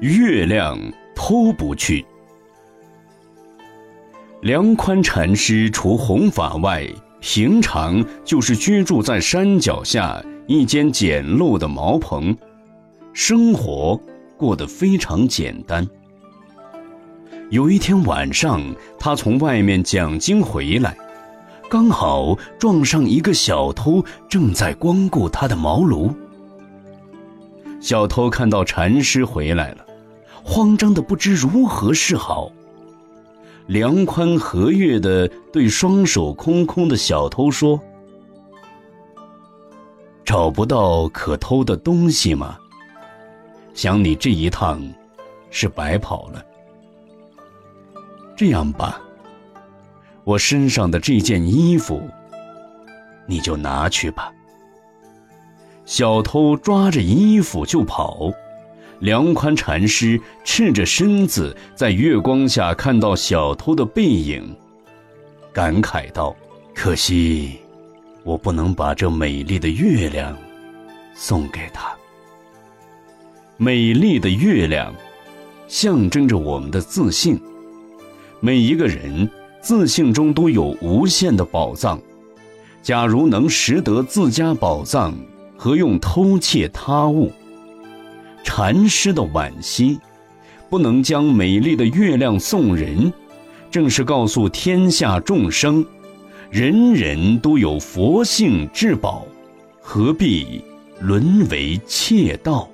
月亮偷不去。梁宽禅师除弘法外，平常就是居住在山脚下一间简陋的茅棚，生活过得非常简单。有一天晚上，他从外面讲经回来，刚好撞上一个小偷正在光顾他的茅庐。小偷看到禅师回来了，慌张的不知如何是好。梁宽和悦的对双手空空的小偷说：“找不到可偷的东西吗？想你这一趟是白跑了。这样吧，我身上的这件衣服，你就拿去吧。”小偷抓着衣服就跑。梁宽禅师赤着身子在月光下看到小偷的背影，感慨道：“可惜，我不能把这美丽的月亮送给他。美丽的月亮，象征着我们的自信。每一个人自信中都有无限的宝藏。假如能识得自家宝藏，何用偷窃他物？”禅师的惋惜，不能将美丽的月亮送人，正是告诉天下众生，人人都有佛性至宝，何必沦为窃盗？